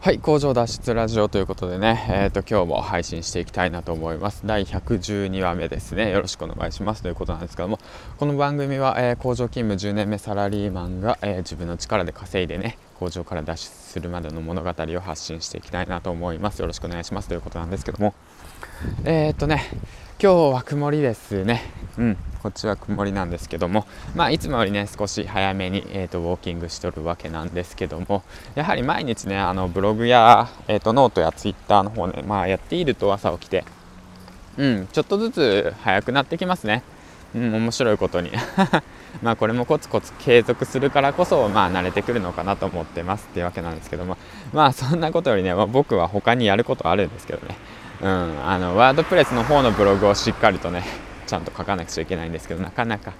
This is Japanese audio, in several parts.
はい工場脱出ラジオということでね、えーと、今日も配信していきたいなと思います。第112話目ですね。よろしくお願いしますということなんですけどもこの番組は、えー、工場勤務10年目サラリーマンが、えー、自分の力で稼いでね工場から脱出するまでの物語を発信していきたいなと思います。よろしくお願いしますということなんですけどもえっ、ー、とね今日は曇りですね。うん、こっちは曇りなんですけども、まあ、いつもよりね、少し早めに、えーと、ウォーキングしとるわけなんですけども、やはり毎日ね、あのブログや、えーと、ノートやツイッターの方ね、まあ、やっていると朝起きて、うん、ちょっとずつ早くなってきますね。うん、面白いことに。まあこれもコツコツ継続するからこそ、まあ慣れてくるのかなと思ってますっていうわけなんですけども、まあそんなことよりね、僕は他にやることあるんですけどね。うん、あのワードプレスの方のブログをしっかりとねちゃんと書かなくちゃいけないんですけどなかなか、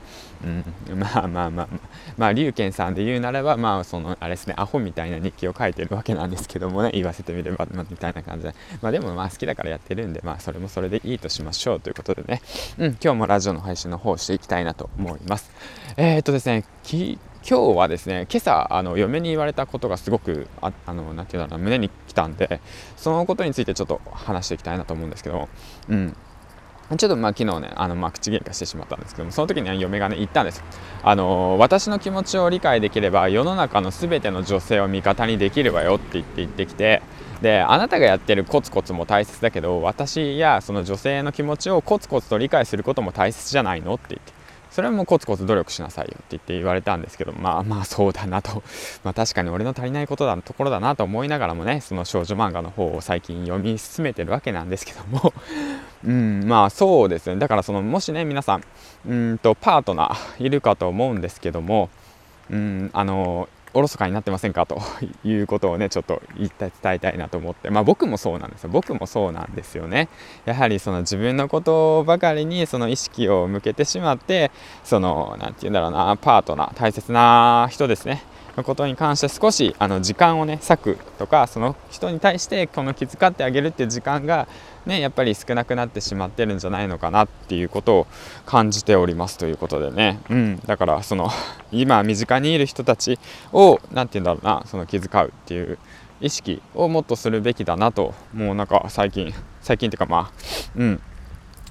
うん、まあまあまあまあ。龍賢さんで言うならばまあそのあれですねアホみたいな日記を書いてるわけなんですけどもね言わせてみれば、ま、みたいな感じで。まあでもまあ好きだからやってるんでまあそれもそれでいいとしましょうということでね、うん、今日もラジオの配信の方していきたいなと思います。えー、っとですね今日はですね今朝あの嫁に言われたことがすごくああのなて言うんだろう胸に来たんでそのことについてちょっと話していきたいなと思うんですけどうんちょっとまあ昨日ね、あのまあ口喧嘩してしまったんですけども、その時には嫁がね、言ったんです。あの私の気持ちを理解できれば、世の中の全ての女性を味方にできるわよって言って言ってきて、で、あなたがやってるコツコツも大切だけど、私やその女性の気持ちをコツコツと理解することも大切じゃないのって言って。それはもうコツコツ努力しなさいよって言って言われたんですけどまあまあそうだなと。まあ確かに俺の足りないことだところだなと思いながらもねその少女漫画の方を最近読み進めてるわけなんですけども。うんまあそうですね。だからそのもしね皆さんうんとパートナーいるかと思うんですけどもうんあのおろそかになってませんか？ということをねちょっと言って伝えたいなと思って。まあ僕もそうなんですよ。僕もそうなんですよね。やはりその自分のことばかりにその意識を向けてしまってその何て言うんだろうなパートナー大切な人ですね。のことに関して少しあの時間をね割くとかその人に対してこの気遣ってあげるっていう時間がねやっぱり少なくなってしまってるんじゃないのかなっていうことを感じておりますということでね、うん、だからその今身近にいる人たちを何て言うんだろうなその気遣うっていう意識をもっとするべきだなともうなんか最近最近っていうかまあうん。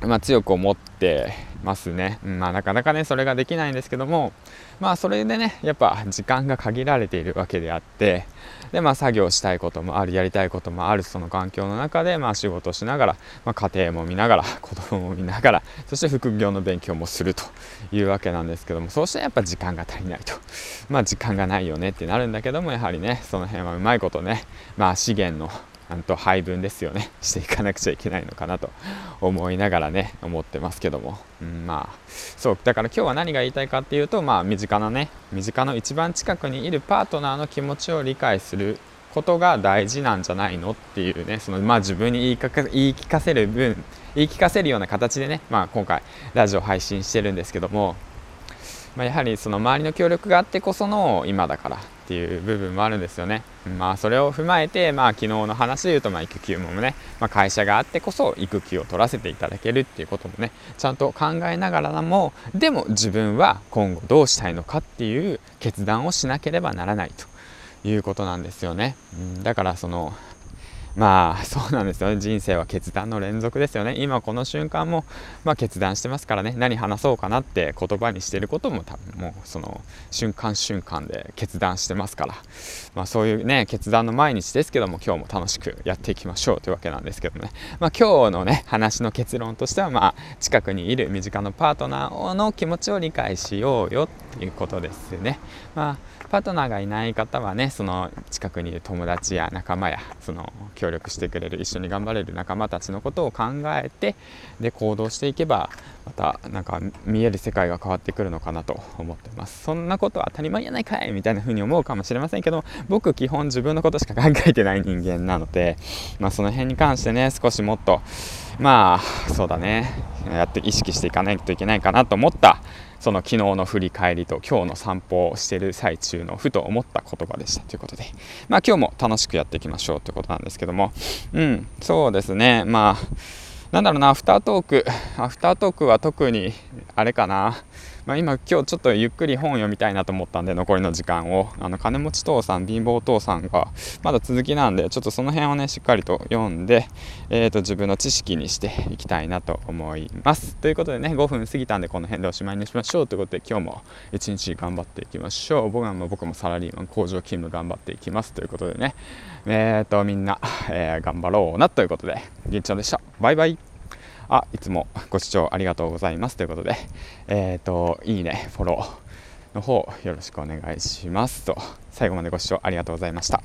まあ、強く思ってますね、うん、まあ、なかなかねそれができないんですけどもまあそれでねやっぱ時間が限られているわけであってでまあ作業したいこともあるやりたいこともあるその環境の中でまあ仕事しながら、まあ、家庭も見ながら 子供も見ながらそして副業の勉強もするというわけなんですけどもそうしてやっぱ時間が足りないと。まあ時間がないよねってなるんだけどもやはりねその辺はうまいことねまあ資源のんと配分ですよね。していかなくちゃいけないのかなと思いながらね思ってますけども、うん、まあそうだから今日は何が言いたいかっていうとまあ身近なね身近の一番近くにいるパートナーの気持ちを理解することが大事なんじゃないのっていうねそのまあ自分に言いか言い聞かせる分言い聞かせるような形でね、まあ、今回ラジオ配信してるんですけども、まあ、やはりその周りの協力があってこその今だからっていう部分もあるんですよね。まあそれを踏まえて、まあ昨日の話で言うと、ま育休もね、まあ、会社があってこそ育休を取らせていただけるっていうこともね、ちゃんと考えながらも、でも自分は今後どうしたいのかっていう決断をしなければならないということなんですよね。うん、だからその、まあそうなんですよね。人生は決断の連続ですよね。今この瞬間も、まあ、決断してますからね。何話そうかなって言葉にしてることも多分もうその瞬間瞬間で決断してますから、まあ、そういうね決断の毎日ですけども今日も楽しくやっていきましょうというわけなんですけどね、まあ、今日のね話の結論としてはまあ近くにいる身近なパートナーの気持ちを理解しようよっていうことですね。まあパートナーがいない方はねその近くにいる友達や仲間やその協力してくれる一緒に頑張れる仲間たちのことを考えてで行動していけばまたなんか見える世界が変わってくるのかなと思ってます。そんなことは当たり前やないかいみたいな風に思うかもしれませんけど僕基本自分のことしか考えてない人間なので、まあ、その辺に関してね少しもっとまあそうだね。やって意識していかないといけないかなと思った。その昨日の振り返りと今日の散歩をしている最中のふと思った言葉でした。ということで、まあ今日も楽しくやっていきましょうということなんですけども、うん、そうですね、まあ、なんだろうな、アフタートーク、アフタートークは特に、あれかな、まあ、今今日ちょっとゆっくり本読みたいなと思ったんで残りの時間を。あの金持ち父さん貧乏父さんがまだ続きなんでちょっとその辺をねしっかりと読んで、えー、と自分の知識にしていきたいなと思います。ということでね5分過ぎたんでこの辺でおしまいにしましょうということで今日も一日頑張っていきましょう。僕も僕もサラリーマン工場勤務頑張っていきます。ということでねえっ、ー、とみんな、えー、頑張ろうなということで銀ちゃんでした。バイバイ。あいつもご視聴ありがとうございますということで、えっ、ー、と、いいね、フォローの方よろしくお願いしますと、最後までご視聴ありがとうございました。